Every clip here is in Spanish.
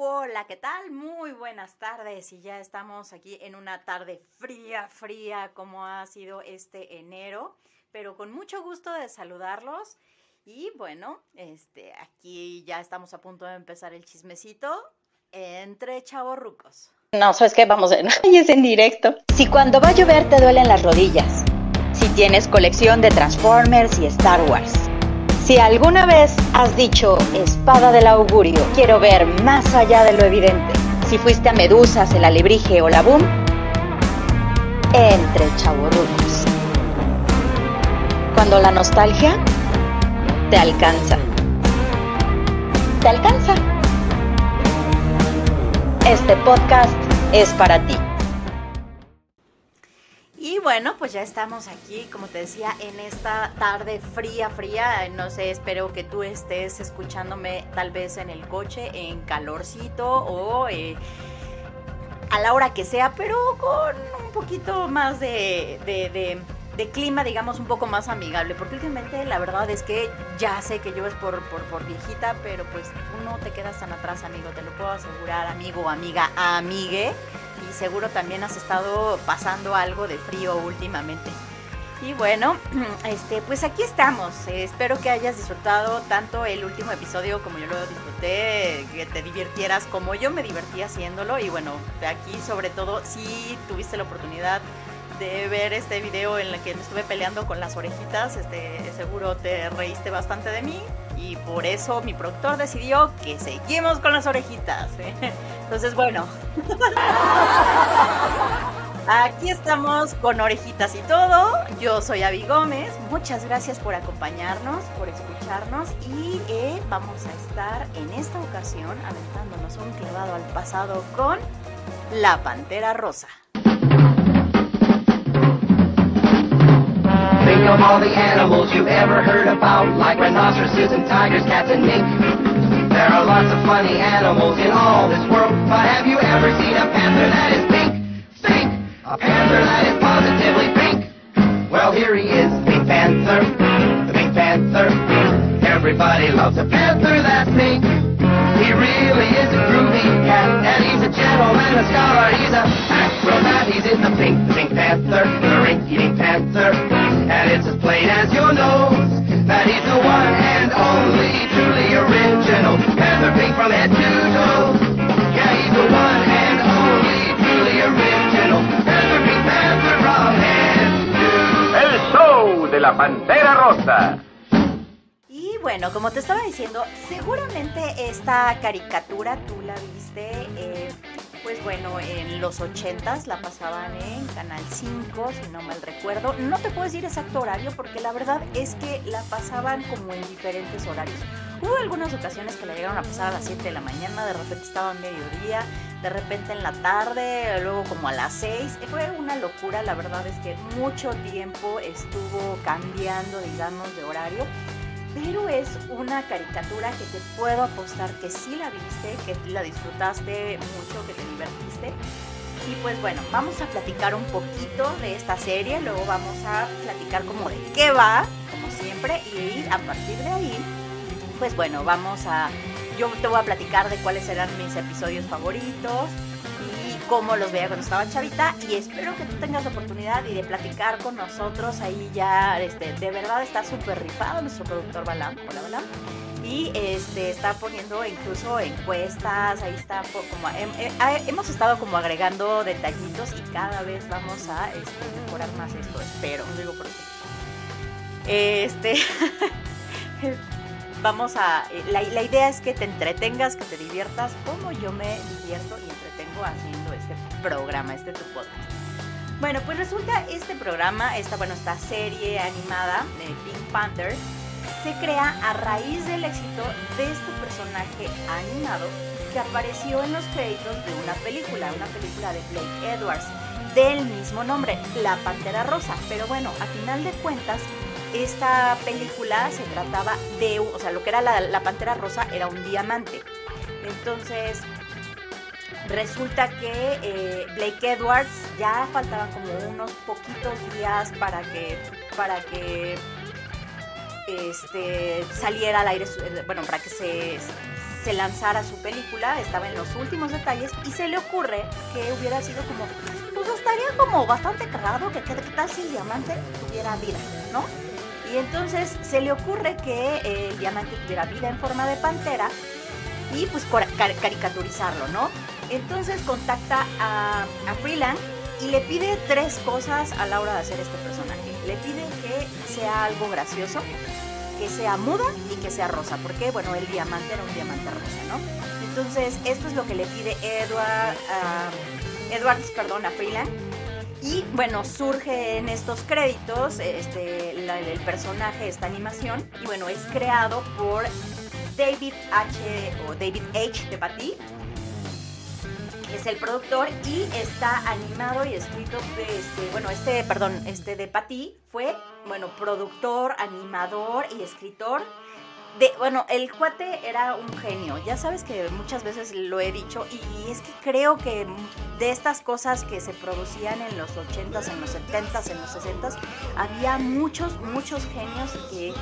Hola, ¿qué tal? Muy buenas tardes y ya estamos aquí en una tarde fría, fría como ha sido este enero, pero con mucho gusto de saludarlos y bueno, este, aquí ya estamos a punto de empezar el chismecito entre chavorrucos. No, ¿sabes qué? Vamos, a... es en directo. Si cuando va a llover te duelen las rodillas, si tienes colección de Transformers y Star Wars, si alguna vez has dicho espada del augurio, quiero ver más allá de lo evidente. Si fuiste a Medusas, el alebrije o la boom, entre chavorrucos. Cuando la nostalgia te alcanza. Te alcanza. Este podcast es para ti. Y bueno, pues ya estamos aquí, como te decía, en esta tarde fría, fría. No sé, espero que tú estés escuchándome tal vez en el coche, en calorcito o eh, a la hora que sea, pero con un poquito más de, de, de, clima, digamos, un poco más amigable. Porque últimamente la verdad es que ya sé que yo es por, por, por viejita, pero pues tú no te quedas tan atrás, amigo. Te lo puedo asegurar, amigo, amiga, amigue y seguro también has estado pasando algo de frío últimamente. Y bueno, este, pues aquí estamos. espero que hayas disfrutado tanto el último episodio como yo lo disfruté, que te divirtieras como yo me divertí haciéndolo. Y bueno, de aquí sobre todo, si tuviste la oportunidad de ver este video en el que me estuve peleando con las orejitas, este, seguro te reíste bastante de mí y por eso mi productor decidió que seguimos con las orejitas. Entonces, bueno, aquí estamos con orejitas y todo. Yo soy Avi Gómez. Muchas gracias por acompañarnos, por escucharnos y eh, vamos a estar en esta ocasión aventándonos un clavado al pasado con la Pantera Rosa. There are lots of funny animals in all this world, but have you ever seen a panther that is pink? Pink! A panther that is positively pink. Well, here he is, Pink Panther, the Pink Panther. Everybody loves a panther that's pink. He really is a groovy cat, and he's a gentleman, a scholar, he's a acrobat. He's in the pink, the Pink Panther, the ring-eating panther. And it's as plain as your nose that he's the one and only truly original Panther Pink from head to toe. Yeah, he's the one and only truly original Panther Pink Panther from head to toe. El show de la Pantera Rosa. Y bueno, como te estaba diciendo, seguramente esta caricatura tú la viste. Eh, pues bueno, en los 80s la pasaban en Canal 5, si no mal recuerdo. No te puedo decir exacto horario porque la verdad es que la pasaban como en diferentes horarios. Hubo algunas ocasiones que la llegaron a pasar a las 7 de la mañana, de repente estaba a mediodía, de repente en la tarde, luego como a las 6. Fue una locura, la verdad es que mucho tiempo estuvo cambiando, digamos, de horario pero es una caricatura que te puedo apostar que sí la viste, que la disfrutaste mucho, que te divertiste. Y pues bueno, vamos a platicar un poquito de esta serie, luego vamos a platicar como de qué va, como siempre, y a partir de ahí, pues bueno, vamos a, yo te voy a platicar de cuáles eran mis episodios favoritos, cómo los veía cuando estaba chavita y espero que tú tengas la oportunidad y de platicar con nosotros ahí ya, este, de verdad está súper rifado nuestro productor Balam, hola Balam, y este, está poniendo incluso encuestas, ahí está como, eh, hemos estado como agregando detallitos y cada vez vamos a este, mejorar más esto, espero, digo por qué. Este, vamos a, eh, la, idea es que te entretengas, que te diviertas como yo me divierto y entretengo haciendo programa, este tu podcast. Bueno, pues resulta este programa, esta, bueno, esta serie animada de Pink Panther, se crea a raíz del éxito de este personaje animado que apareció en los créditos de una película, una película de Blake Edwards, del mismo nombre, La Pantera Rosa. Pero bueno, a final de cuentas, esta película se trataba de, o sea, lo que era la, la Pantera Rosa era un diamante. Entonces, Resulta que eh, Blake Edwards ya faltaban como unos poquitos días para que, para que este, saliera al aire, bueno, para que se, este, lanzara su película, estaba en los últimos detalles y se le ocurre que hubiera sido como, pues estaría como bastante cagado, que tal si el diamante tuviera vida, ¿no? Y entonces se le ocurre que el diamante tuviera vida en forma de pantera y pues caricaturizarlo, ¿no? Entonces contacta a, a Freeland y le pide tres cosas a la hora de hacer este personaje. Le pide que sea algo gracioso, que sea muda y que sea rosa, porque bueno, el diamante era un diamante rosa, ¿no? Entonces, esto es lo que le pide Edward, Edwards, perdón, a Freeland. Y bueno, surge en estos créditos este, el personaje, esta animación, y bueno, es creado por David H. o David H. de Patty, es el productor y está animado y escrito este, bueno, este, perdón, este de Patty fue, bueno, productor, animador y escritor bueno, el cuate era un genio. Ya sabes que muchas veces lo he dicho y es que creo que de estas cosas que se producían en los 80s, en los 70s, en los 60s, había muchos, muchos genios que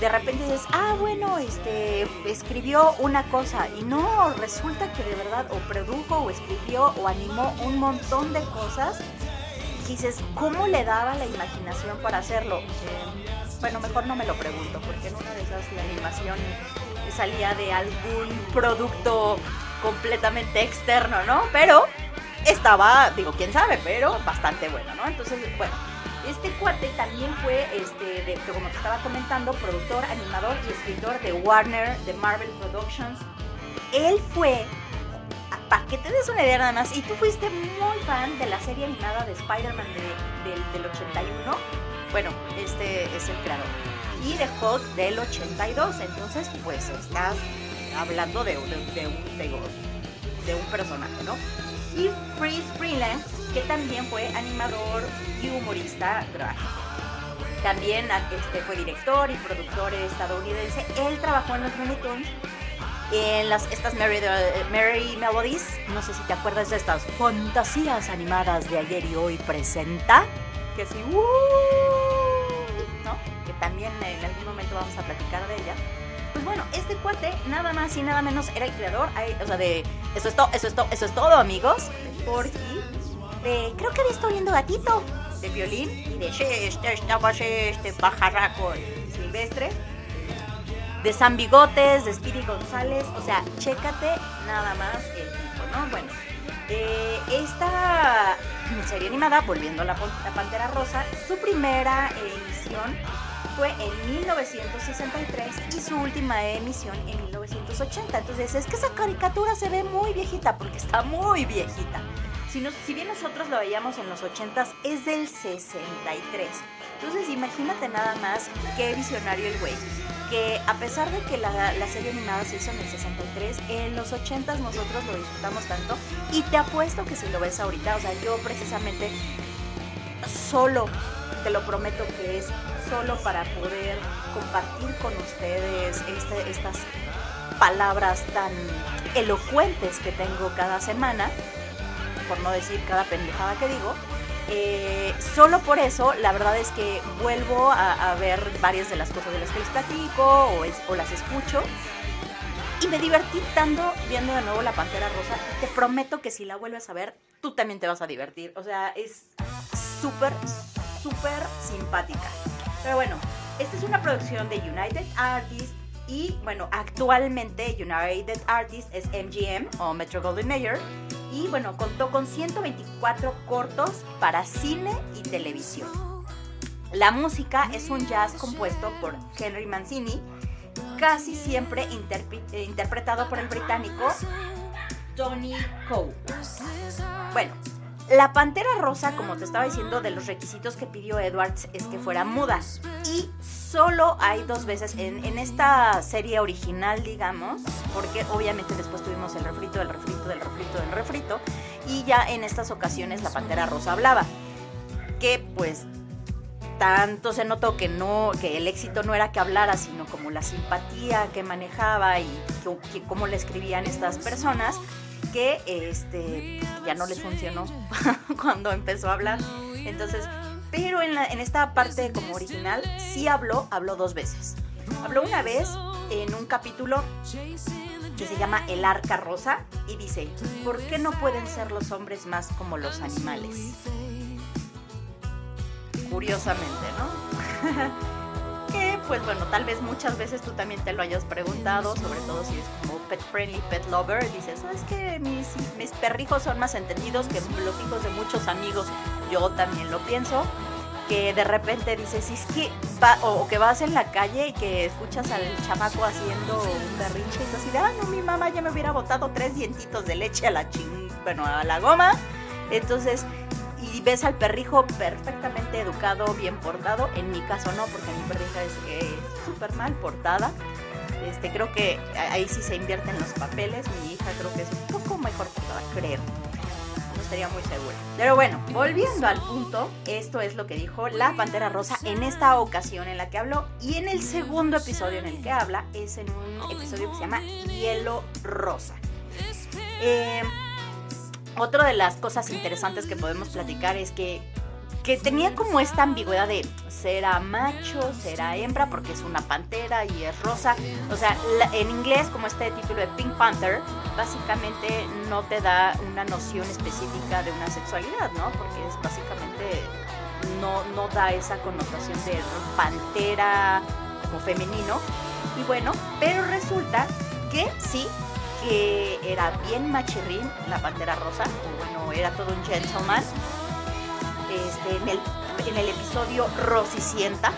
de repente dices, ah, bueno, este, escribió una cosa y no, resulta que de verdad o produjo o escribió o animó un montón de cosas. Y dices, ¿cómo le daba la imaginación para hacerlo? Bueno, mejor no me lo pregunto, porque en una de esas la animación salía de algún producto completamente externo, ¿no? Pero estaba, digo, quién sabe, pero bastante bueno, ¿no? Entonces, bueno, este cuate también fue, este, de, como te estaba comentando, productor, animador y escritor de Warner, de Marvel Productions. Él fue, para que te des una idea nada más, y tú fuiste muy fan de la serie animada de Spider-Man del 81, bueno, este es el creador. Y de Hulk del 82. Entonces, pues estás hablando de, un, de un personaje, ¿no? Y Freeze Freeland, que también fue animador y humorista gráfico. También este, fue director y productor estadounidense. Él trabajó en los Looney en las, estas Merry, Merry Melodies. No sé si te acuerdas de estas fantasías animadas de ayer y hoy presenta. Que sí, ¡uh! también en algún momento vamos a platicar de ella. Pues bueno, este cuate nada más y nada menos era el creador, o sea, de eso es todo, eso es todo, eso es todo, amigos, Porky, de creo que había estado viendo gatito, de violín y de este estaba este pajarraco silvestre, de San Bigotes, de Speedy González, o sea, chécate nada más el tipo, ¿no? Bueno, eh, esta serie animada, volviendo a la, Pantera Rosa, su primera emisión fue en 1963 y su última emisión en 1980. Entonces es que esa caricatura se ve muy viejita porque está muy viejita. Si, si bien nosotros lo veíamos en los 80s, es del 63. Entonces imagínate nada más qué visionario el güey. Que a pesar de que la, serie animada se hizo en el 63, en los 80s nosotros lo disfrutamos tanto. Y te apuesto que si lo ves ahorita, o sea, yo precisamente solo, te lo prometo que es solo para poder compartir con ustedes este, estas palabras tan elocuentes que tengo cada semana, por no decir cada pendejada que digo. Eh, solo por eso, la verdad es que vuelvo a, ver varias de las cosas de las que les platico o, las escucho. Y me divertí tanto viendo de nuevo La Pantera Rosa. Te prometo que si la vuelves a ver, tú también te vas a divertir. O sea, es súper, súper simpática. Pero bueno, esta es una producción de United Artists y bueno, actualmente United Artists es MGM o Metro Golden Mayer y bueno, contó con 124 cortos para cine y televisión. La música es un jazz compuesto por Henry Mancini, casi siempre interpretado por el británico Tony Cole. Bueno, la pantera rosa, como te estaba diciendo, de los requisitos que pidió Edwards es que fuera muda. Y solo hay dos veces en, esta serie original, digamos, porque obviamente después tuvimos el refrito, del refrito, del refrito, del refrito. Y ya en estas ocasiones la pantera rosa hablaba. Que pues tanto se notó que no, que el éxito no era que hablara, sino como la simpatía que manejaba y cómo le escribían estas personas que este, ya no les funcionó cuando empezó a hablar. Entonces, pero en, esta parte como original sí habló, habló dos veces. Habló una vez en un capítulo que se llama El Arca Rosa y dice, ¿por qué no pueden ser los hombres más como los animales? Curiosamente, ¿no? que pues bueno, tal vez muchas veces tú también te lo hayas preguntado, sobre todo si es como pet friendly, pet lover, dices, ¿sabes que mis, mis perrijos son más entendidos que los hijos de muchos amigos? Yo también lo pienso que de repente dices, es que va, o, que vas en la calle y que escuchas al chamaco haciendo un berrinche y así de, ah, no, mi mamá ya me hubiera botado tres dientitos de leche a la ching, bueno, a la goma. Entonces, y ves al perrijo perfectamente educado, bien portado. En mi caso no, porque mi perrija es súper mal portada. Este, creo que ahí sí se invierten los papeles. Mi hija creo que es un poco mejor portada, creo estaría muy segura. Pero bueno, volviendo al punto, esto es lo que dijo la Pantera Rosa en esta ocasión en la que habló. Y en el segundo episodio en el que habla es en un episodio que se llama Hielo Rosa. Eh, otra de las cosas interesantes que podemos platicar es que, que tenía como esta ambigüedad de será macho, será hembra, porque es una pantera y es rosa. O sea, en inglés, como este título de Pink Panther, básicamente no te da una noción específica de una sexualidad, ¿no? Porque es básicamente no, no da esa connotación de pantera como femenino. Y bueno, pero resulta que sí, que era bien machirrín la pantera rosa, o bueno, era todo un gentleman. Este, en el en el episodio Rosicienta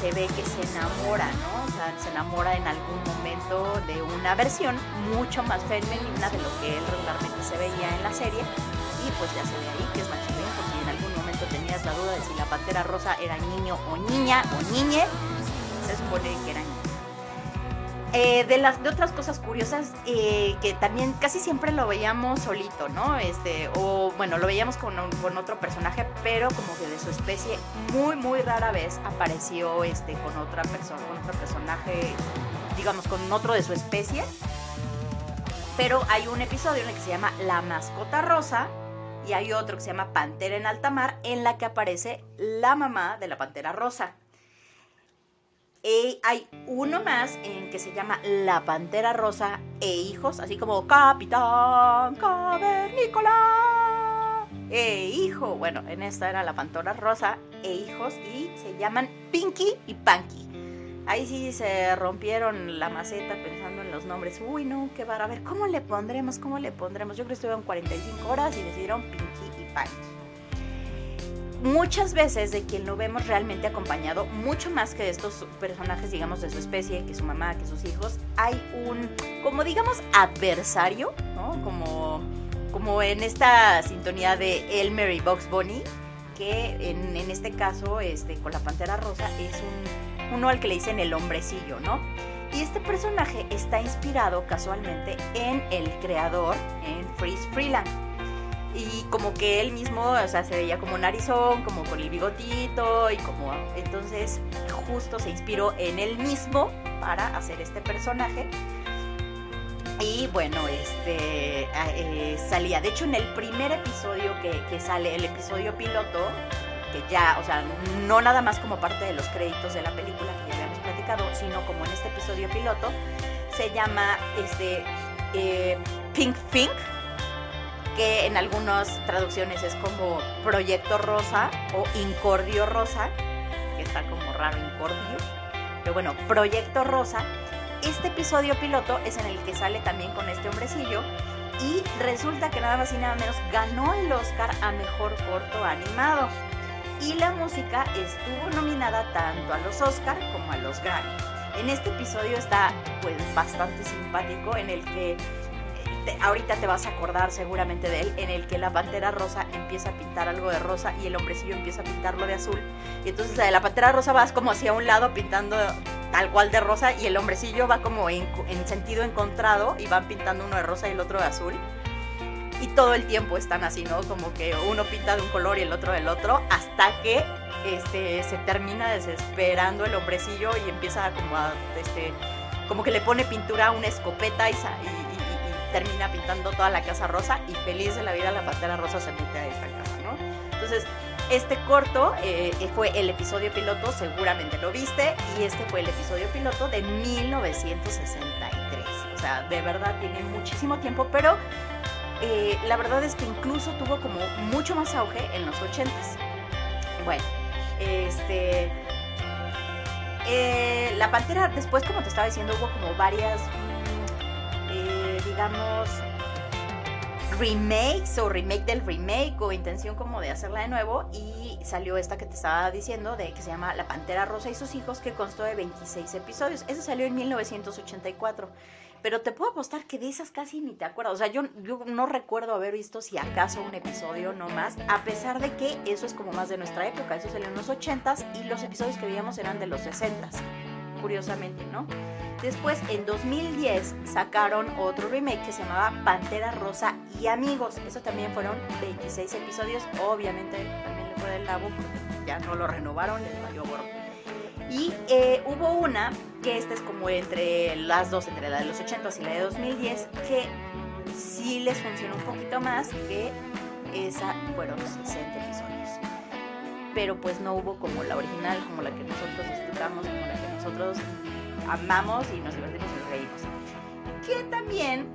se ve que se enamora, ¿no? O sea, se enamora en algún momento de una versión mucho más femenina de lo que él regularmente se veía en la serie. Y pues ya se ve ahí que es machilén, porque en algún momento tenías la duda de si la pantera rosa era niño o niña o niñe. Se supone que era niña. Eh, de las de otras cosas curiosas eh, que también casi siempre lo veíamos solito, ¿no? Este, o bueno, lo veíamos con, con, otro personaje, pero como que de su especie, muy, muy rara vez apareció este, con otra persona, con otro personaje, digamos, con otro de su especie. Pero hay un episodio en el que se llama La mascota rosa, y hay otro que se llama Pantera en alta mar, en la que aparece la mamá de la pantera rosa. Hay uno más en que se llama La Pantera Rosa e Hijos, así como Capitán Cavernícola e Hijo. Bueno, en esta era La Pantera Rosa e Hijos y se llaman Pinky y Panky. Ahí sí se rompieron la maceta pensando en los nombres. Uy, no, qué va A ver, ¿cómo le pondremos? ¿Cómo le pondremos? Yo creo que estuvieron 45 horas y decidieron Pinky y Panky muchas veces de quien lo vemos realmente acompañado, mucho más que de estos personajes, digamos, de su especie, que su mamá, que sus hijos, hay un, como digamos, adversario, ¿no? Como, como en esta sintonía de Elmer y Box Bunny, que en, en, este caso, este, con la Pantera Rosa, es un, uno al que le dicen el hombrecillo, ¿no? Y este personaje está inspirado casualmente en el creador, en Freeze Freeland y como que él mismo, o sea, se veía como narizón, como con el bigotito y como entonces justo se inspiró en él mismo para hacer este personaje. Y bueno, este eh, salía, de hecho en el primer episodio que, sale, el episodio piloto, que ya, o sea, no nada más como parte de los créditos de la película que ya habíamos platicado, sino como en este episodio piloto, se llama este eh, Pink Pink que en algunas traducciones es como Proyecto Rosa o Incordio Rosa, que está como raro Incordio, pero bueno, Proyecto Rosa. Este episodio piloto es en el que sale también con este hombrecillo y resulta que nada más y nada menos ganó el Oscar a Mejor Corto Animado. Y la música estuvo nominada tanto a los Oscar como a los Grammy. En este episodio está pues bastante simpático en el que ahorita te vas a acordar seguramente de él, en el que la pantera rosa empieza a pintar algo de rosa y el hombrecillo empieza a pintarlo de azul. Y entonces de la pantera rosa vas como hacia un lado pintando tal cual de rosa y el hombrecillo va como en, sentido encontrado y van pintando uno de rosa y el otro de azul. Y todo el tiempo están así, ¿no? Como que uno pinta de un color y el otro del otro, hasta que este, se termina desesperando el hombrecillo y empieza como a, este, como que le pone pintura a una escopeta y termina pintando toda la casa rosa y feliz de la vida la pantera rosa se mete a esta casa, ¿no? Entonces, este corto eh, fue el episodio piloto, seguramente lo viste, y este fue el episodio piloto de 1963. O sea, de verdad tiene muchísimo tiempo, pero eh, la verdad es que incluso tuvo como mucho más auge en los 80s. Bueno, este... eh, la Pantera, después, como te estaba diciendo, hubo como varias, digamos, remakes o remake del remake o intención como de hacerla de nuevo y salió esta que te estaba diciendo de que se llama La Pantera Rosa y sus hijos que constó de 26 episodios. Esa salió en 1984. Pero te puedo apostar que de esas casi ni te acuerdas. O sea, yo, yo no recuerdo haber visto si acaso un episodio no más, a pesar de que eso es como más de nuestra época. Eso salió en los 80s y los episodios que veíamos eran de los 60s, curiosamente, ¿no? Después, en 2010, sacaron otro remake que se llamaba Pantera Rosa y Amigos. Eso también fueron 26 episodios. Obviamente, también le fue del labo porque ya no lo renovaron, les valió gorro. Y eh, hubo una, que esta es como entre las dos, entre la de los 80 y la de 2010, que sí les funcionó un poquito más, que esa fueron 60 episodios. Pero pues no hubo como la original, como la que nosotros disfrutamos, como la que nosotros amamos y nos divertimos y nos reímos. Que también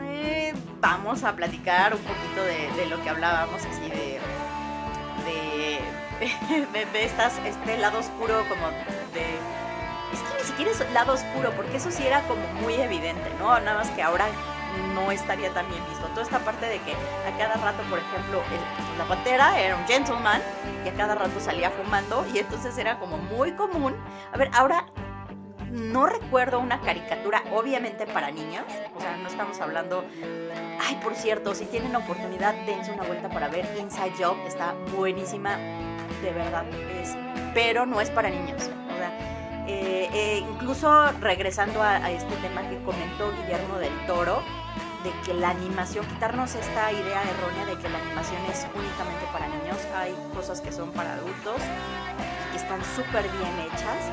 eh, vamos a platicar un poquito de, lo que hablábamos así de de, de, de estas, este lado oscuro como de... Es que ni siquiera es lado oscuro, porque eso sí era como muy evidente, ¿no? Nada más que ahora no estaría tan bien visto. Toda esta parte de que a cada rato, por ejemplo, la pantera era un gentleman y a cada rato salía fumando y entonces era como muy común. A ver, ahora no recuerdo una caricatura, obviamente para niños, o sea, no estamos hablando Ay, por cierto, si tienen oportunidad, dense una vuelta para ver Inside Job. Está buenísima, de verdad. Es, pero no es para niños. O sea, eh, eh, incluso regresando a este tema que comentó Guillermo del Toro, de que la animación, quitarnos esta idea errónea de que la animación es únicamente para niños. Hay cosas que son para adultos y que están súper bien hechas.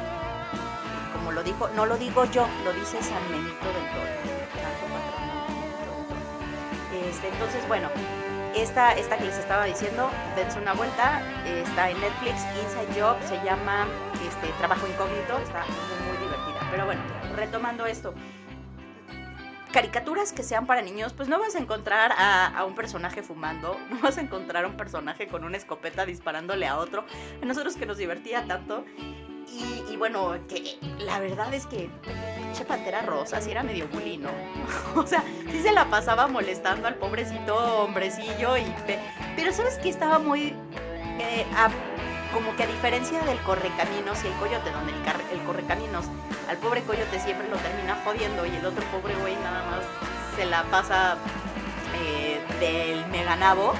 Como lo dijo, no lo digo yo, lo dice San Benito del Toro. Este, entonces, bueno, esta, esta que les estaba diciendo, dense una vuelta, está en Netflix, Inside Job, se llama este, Trabajo Incógnito, está muy divertida. Pero bueno, retomando esto, caricaturas que sean para niños, pues no vas a encontrar a, un personaje fumando, no vas a encontrar a un personaje con una escopeta disparándole a otro. A nosotros que nos divertía tanto. Y, bueno, que la verdad es que pinche Pantera Rosa sí era medio bully, ¿no? o sea, sí se la pasaba molestando al pobrecito hombrecillo y... pe- Pero ¿sabes que Estaba muy... eh, como que a diferencia del correcaminos y el coyote, donde el, correcaminos al pobre coyote siempre lo termina jodiendo y el otro pobre güey nada más se la pasa eh, del meganabo.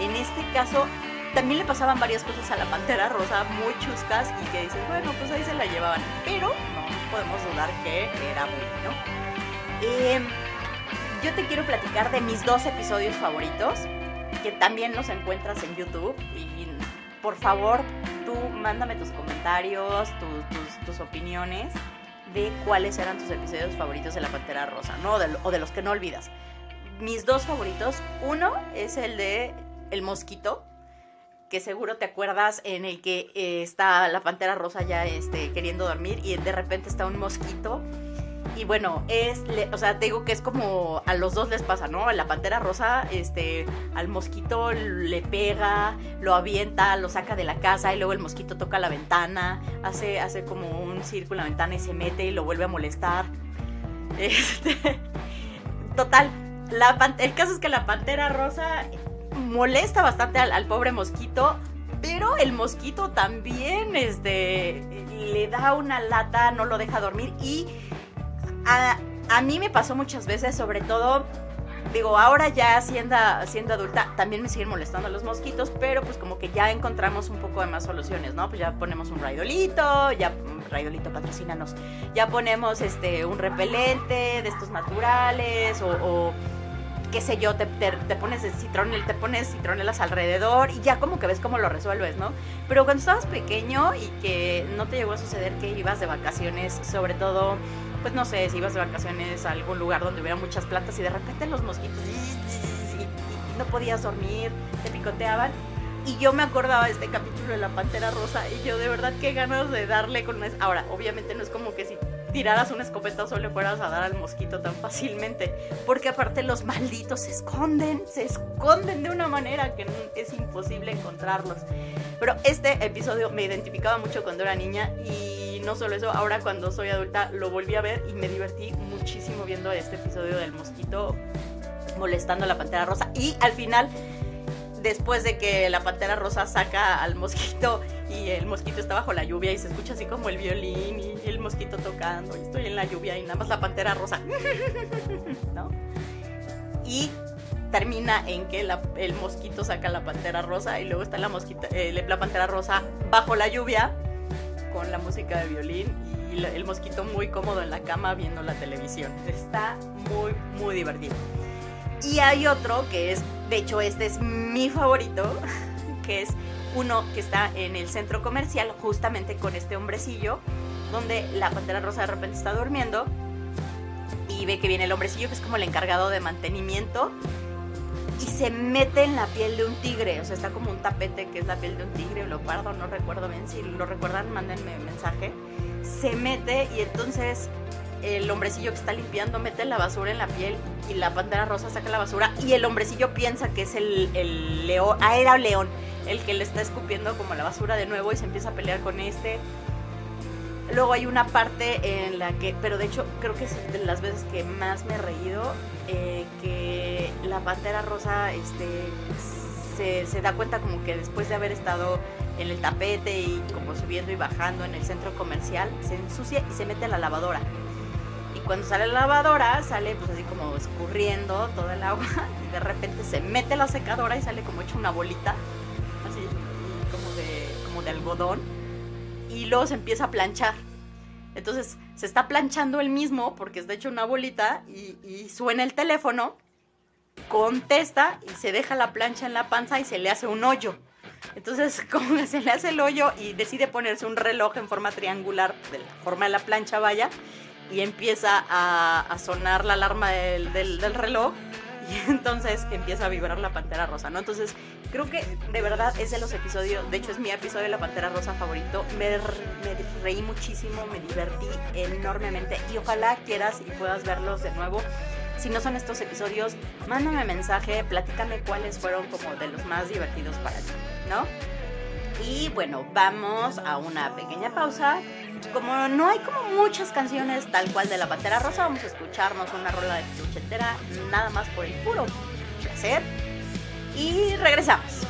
En este caso también le pasaban varias cosas a la pantera rosa muy chuscas y que dices, bueno, pues ahí se la llevaban. Pero no podemos dudar que era bullying, ¿no? Eh, yo te quiero platicar de mis dos episodios favoritos, que también los encuentras en YouTube. Y por favor, tú mándame tus comentarios, tu- tus, tus opiniones de cuáles eran tus episodios favoritos de La Pantera Rosa, ¿no? O de, o de los que no olvidas. Mis dos favoritos, uno es el de El Mosquito, que seguro te acuerdas en el que eh, está la Pantera Rosa ya este, queriendo dormir y de repente está un mosquito. Y bueno, es, o sea, te digo que es como a los dos les pasa, ¿no? A la Pantera Rosa, este, al mosquito le pega, lo avienta, lo saca de la casa y luego el mosquito toca la ventana, hace, hace como un círculo en la ventana y se mete y lo vuelve a molestar. Este, total, la el caso es que la Pantera Rosa molesta bastante al, al pobre mosquito, pero el mosquito también este, le da una lata, no lo deja dormir y a, a mí me pasó muchas veces, sobre todo, digo, ahora ya siendo, siendo adulta, también me siguen molestando los mosquitos, pero pues como que ya encontramos un poco de más soluciones, ¿no? Pues ya ponemos un raidolito, ya, mm, raidolito patrocínanos, ya ponemos este, un repelente de estos naturales o... o qué sé yo, te, te, te pones el citronel, te pones citronelas alrededor y ya como que ves cómo lo resuelves, ¿no? Pero cuando estabas pequeño y que no te llegó a suceder que ibas de vacaciones, sobre todo, pues no sé, si ibas de vacaciones a algún lugar donde hubiera muchas plantas y de repente los mosquitos y, no podías dormir, te picoteaban. Y yo me acordaba de este capítulo de la Pantera Rosa y yo de verdad qué ganas de darle con... una- Ahora, obviamente no es como que si tiraras un escopetazo le fueras a dar al mosquito tan fácilmente. Porque aparte los malditos se esconden, se esconden de una manera que es imposible encontrarlos. Pero este episodio me identificaba mucho cuando era niña y no solo eso, ahora cuando soy adulta lo volví a ver y me divertí muchísimo viendo este episodio del mosquito molestando a la pantera rosa. Y al final después de que la pantera rosa saca al mosquito y el mosquito está bajo la lluvia y se escucha así como el violín y el mosquito tocando estoy en la lluvia y nada más la pantera rosa, ¿no? Y termina en que el mosquito saca la pantera rosa y luego está la, mosquita, eh, la pantera rosa bajo la lluvia con la música de violín y el mosquito muy cómodo en la cama viendo la televisión. Está muy, muy divertido. Y hay otro que es, de hecho este es mi favorito, que es uno que está en el centro comercial justamente con este hombrecillo, donde la pantera rosa de repente está durmiendo y ve que viene el hombrecillo que es como el encargado de mantenimiento y se mete en la piel de un tigre, o sea, está como un tapete que es la piel de un tigre o leopardo, no recuerdo bien, si lo recuerdan, mándenme mensaje. Se mete y entonces el hombrecillo que está limpiando mete la basura en la piel y la pantera rosa saca la basura y el hombrecillo piensa que es el, el león, ah, era león, el que le está escupiendo como la basura de nuevo y se empieza a pelear con este. Luego hay una parte en la que, pero de hecho creo que es de las veces que más me he reído, eh, que la pantera rosa este, se, da cuenta como que después de haber estado en el tapete y como subiendo y bajando en el centro comercial, se ensucia y se mete a la lavadora. Cuando sale la lavadora, sale pues así como escurriendo toda el agua y de repente se mete la secadora y sale como hecho una bolita, así como de, como de algodón, y luego se empieza a planchar. Entonces se está planchando el mismo porque es de hecho una bolita y, y suena el teléfono, contesta y se deja la plancha en la panza y se le hace un hoyo. Entonces, como se le hace el hoyo y decide ponerse un reloj en forma triangular, de la forma de la plancha vaya, y empieza a, sonar la alarma del, del, reloj y entonces empieza a vibrar la Pantera Rosa, ¿no? Entonces, creo que de verdad es de los episodios, de hecho es mi episodio de la Pantera Rosa favorito, me, reí muchísimo, me divertí enormemente y ojalá quieras y puedas verlos de nuevo. Si no son estos episodios, mándame mensaje, platícame cuáles fueron como de los más divertidos para ti, ¿no? Y bueno, vamos a una pequeña pausa como no hay como muchas canciones tal cual de la Pantera Rosa, vamos a escucharnos una rola de entera nada más por el puro placer. Y regresamos.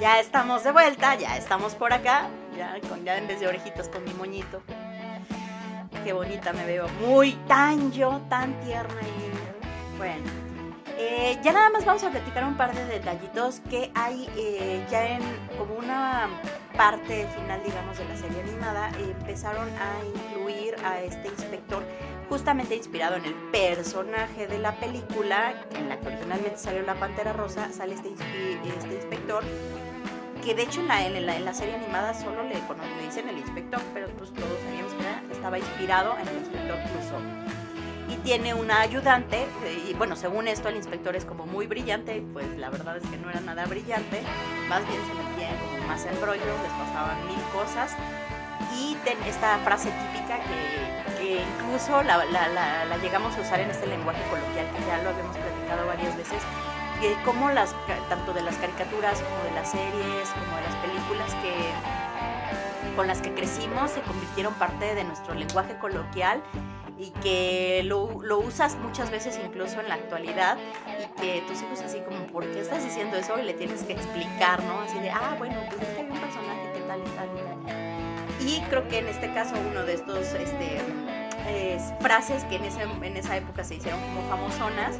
Ya estamos de vuelta, ya estamos por acá, ya, con, ya en vez de orejitas con mi moñito. Qué bonita me veo, muy tan yo, tan tierna y bueno. Eh, ya nada más vamos a platicar un par de detallitos que hay eh, ya en como una parte final, digamos, de la serie animada. empezaron a incluir a este inspector justamente inspirado en el personaje de la película, en la que originalmente salió La Pantera Rosa, sale este, este inspector que de hecho en la, en la, serie animada solo le, le, dicen el inspector, pero pues todos sabíamos que estaba inspirado en el inspector Clouseau. Y tiene una ayudante, y bueno, según esto el inspector es como muy brillante, pues la verdad es que no era nada brillante, más bien se metía como más en rollo, les pasaban mil cosas. Y esta frase típica que, que incluso la, la, la, llegamos a usar en este lenguaje coloquial, que ya lo habíamos platicado varias veces, que como las, tanto de las caricaturas como de las series, como de las películas que, con las que crecimos se convirtieron parte de nuestro lenguaje coloquial y que lo, lo, usas muchas veces incluso en la actualidad y que tus hijos así como, ¿por qué estás diciendo eso? Y le tienes que explicar, ¿no? Así de, ah, bueno, pues es que un personaje que tal y tal y. Y creo que en este caso uno de estos este, frases que en, ese, en esa época se hicieron como famosonas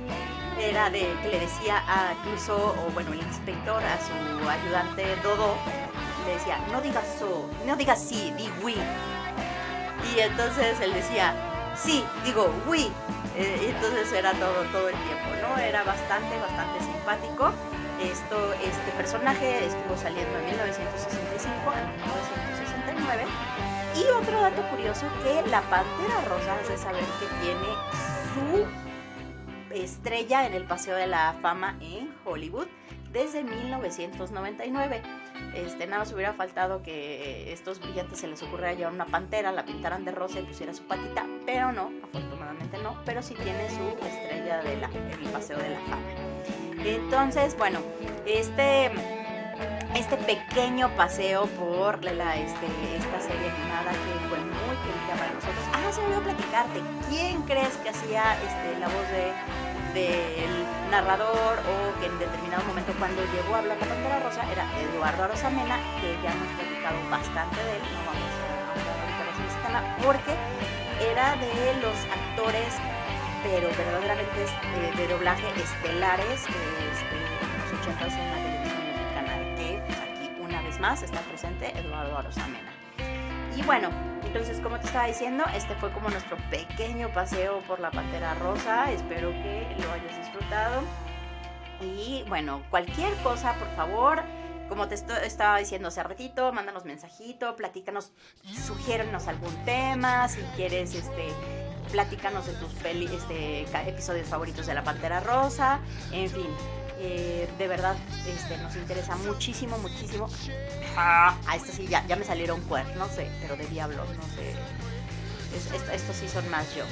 era de que le decía a incluso, o bueno, el inspector a su ayudante Dodo, le decía, no digas so, no digas sí, di we. Y entonces él decía, sí, digo we. Eh, y entonces era todo, todo el tiempo, ¿no? Era bastante, bastante simpático. Esto, este personaje estuvo saliendo en 1965 en 1969. Y otro dato curioso que la Pantera Rosa, de saber que tiene su estrella en el Paseo de la Fama en Hollywood desde 1999. Este, nada más hubiera faltado que estos brillantes se les ocurriera llevar una pantera, la pintaran de rosa y pusiera su patita, pero no, afortunadamente no, pero sí tiene su estrella de la, el Paseo de la Fama. Entonces, bueno, este, este pequeño paseo por la, este, esta serie animada que fue muy querida para nosotros. Ah, se me olvidó platicarte. ¿Quién crees que hacía este, la voz de del narrador o que en determinado momento cuando llegó a hablar la Pantera Rosa era Eduardo Arosamena, que ya hemos platicado bastante de él, no vamos a hablar ahorita de mexicana, porque era de los actores, pero verdaderamente eh, de doblaje estelares este, en los 80 en la más está presente Eduardo Arosamena. Y bueno, entonces como te estaba diciendo, este fue como nuestro pequeño paseo por la Pantera Rosa. Espero que lo hayas disfrutado. Y bueno, cualquier cosa, por favor, como te estaba diciendo hace ratito, mándanos mensajito, platícanos, sugiérenos algún tema, si quieres, este, platícanos de tus este, episodios favoritos de La Pantera Rosa, en fin, eh, de verdad este, nos interesa muchísimo, muchísimo. Ah, esto sí, ya, ya me salieron cuernos, no sé, pero de diablo, no sé. estos sí son más yo.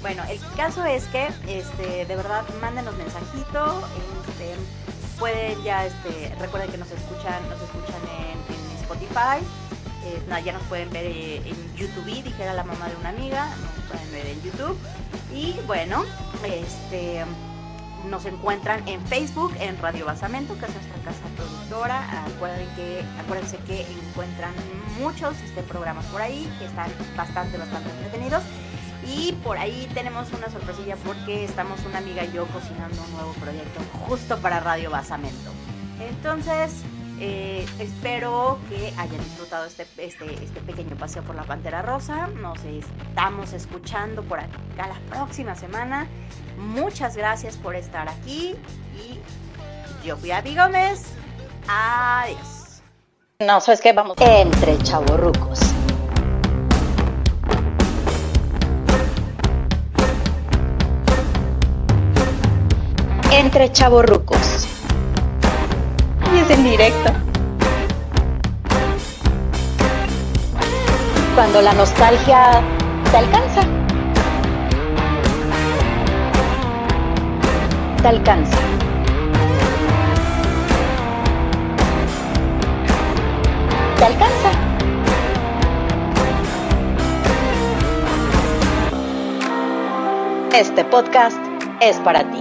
Bueno, el caso es que, este, de verdad, mándenos mensajito. Este, pueden ya, este, recuerden que nos escuchan, nos escuchan en, Spotify. Eh, ya nos pueden ver eh, en YouTube, dijera la mamá de una amiga, nos pueden ver en YouTube. Y bueno, este nos encuentran en Facebook, en Radio Basamento, que es nuestra casa productora. Acuérdense que, acuérdense que encuentran muchos este, programas por ahí que están bastante, bastante entretenidos. Y por ahí tenemos una sorpresilla porque estamos una amiga y yo cocinando un nuevo proyecto justo para Radio Basamento. Entonces, eh, espero que hayan disfrutado este, este, este, pequeño paseo por la Pantera Rosa. Nos estamos escuchando por acá la próxima semana. Muchas gracias por estar aquí y yo fui Abby Gómez. Adiós. No, ¿sabes qué? Vamos entre chavorrucos. Entre chavorrucos en directo. Cuando la nostalgia te alcanza. Te alcanza. Te alcanza. Este podcast es para ti.